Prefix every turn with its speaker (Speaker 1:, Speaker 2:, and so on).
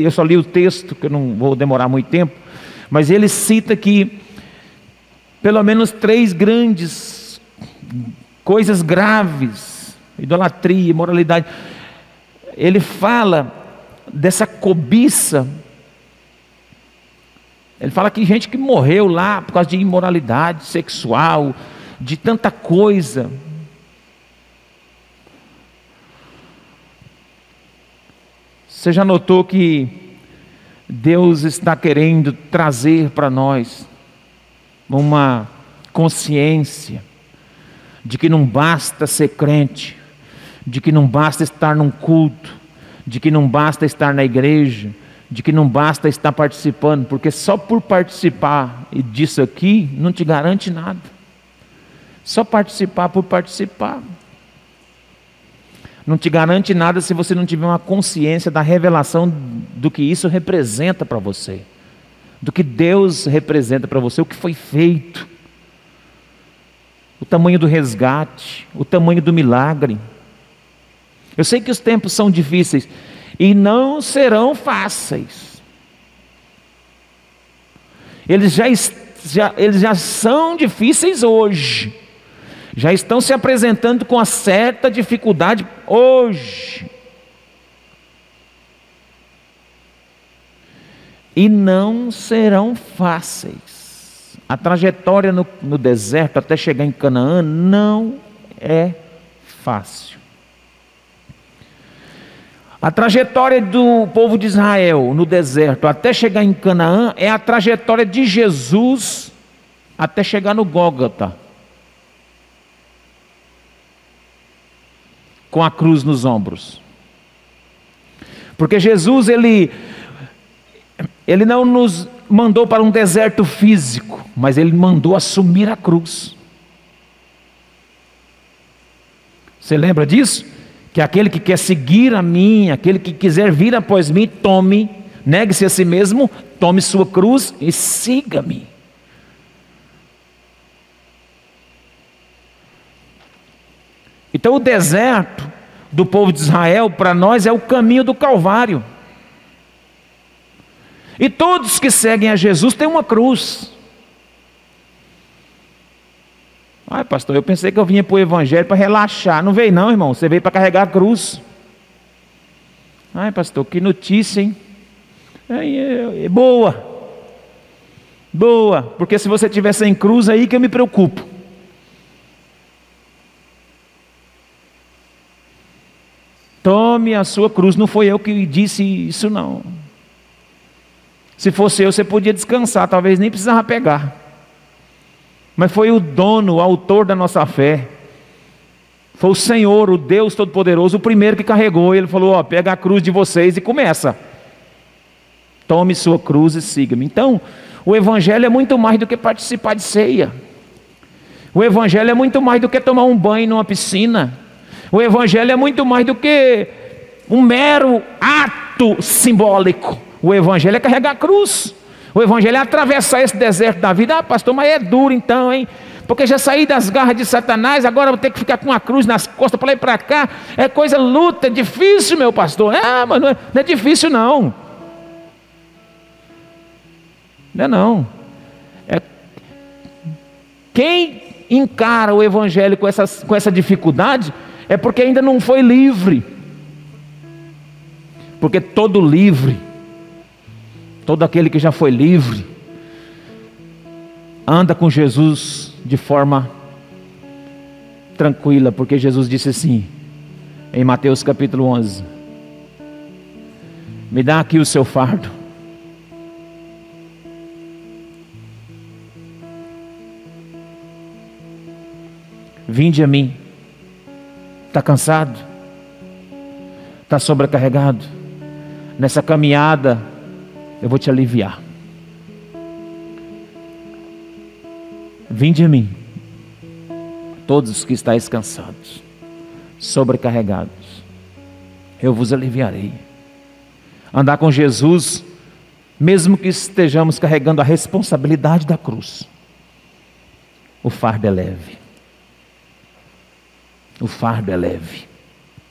Speaker 1: eu só li o texto, que eu não vou demorar muito tempo, mas ele cita que pelo menos três grandes coisas graves, idolatria, imoralidade. Ele fala dessa cobiça. Ele fala que gente que morreu lá por causa de imoralidade sexual, de tanta coisa. Você já notou que Deus está querendo trazer para nós uma consciência de que não basta ser crente, de que não basta estar num culto, de que não basta estar na igreja, de que não basta estar participando, porque só por participar disso aqui não te garante nada. Só participar por participar. Não te garante nada se você não tiver uma consciência da revelação do que isso representa para você, do que Deus representa para você, o que foi feito, o tamanho do resgate, o tamanho do milagre. Eu sei que os tempos são difíceis e não serão fáceis. Eles já, já, eles já são difíceis hoje, já estão se apresentando com uma certa dificuldade hoje. E não serão fáceis. A trajetória no, no deserto até chegar em Canaã não é fácil. A trajetória do povo de Israel no deserto até chegar em Canaã é a trajetória de Jesus até chegar no Gólgota. Com a cruz nos ombros. Porque Jesus ele ele não nos mandou para um deserto físico, mas ele mandou assumir a cruz. Você lembra disso? que aquele que quer seguir a mim, aquele que quiser vir após mim, tome, negue-se a si mesmo, tome sua cruz e siga-me. Então o deserto do povo de Israel para nós é o caminho do Calvário. E todos que seguem a Jesus têm uma cruz. Ai, pastor, eu pensei que eu vinha para o Evangelho para relaxar. Não veio, não, irmão. Você veio para carregar a cruz. Ai, pastor, que notícia, hein? É, é, é boa. Boa, porque se você tiver sem cruz, aí que eu me preocupo. Tome a sua cruz. Não foi eu que disse isso, não. Se fosse eu, você podia descansar, talvez nem precisava pegar. Mas foi o dono, o autor da nossa fé. Foi o Senhor, o Deus Todo-Poderoso, o primeiro que carregou. Ele falou: Ó, pega a cruz de vocês e começa. Tome sua cruz e siga-me. Então, o Evangelho é muito mais do que participar de ceia. O Evangelho é muito mais do que tomar um banho numa piscina. O Evangelho é muito mais do que um mero ato simbólico. O Evangelho é carregar a cruz. O evangelho é atravessar esse deserto da vida. Ah, pastor, mas é duro então, hein? Porque já saí das garras de Satanás, agora vou ter que ficar com a cruz nas costas para e para cá. É coisa luta, é difícil, meu pastor. Ah, mas não é, não é difícil não. Não é não. É quem encara o evangelho com, essas, com essa dificuldade é porque ainda não foi livre. Porque todo livre Todo aquele que já foi livre, anda com Jesus de forma tranquila, porque Jesus disse assim, em Mateus capítulo 11: Me dá aqui o seu fardo. Vinde a mim. Está cansado? Está sobrecarregado? Nessa caminhada eu vou te aliviar. Vinde a mim, todos os que estáis cansados, sobrecarregados, eu vos aliviarei. Andar com Jesus, mesmo que estejamos carregando a responsabilidade da cruz, o fardo é leve. O fardo é leve.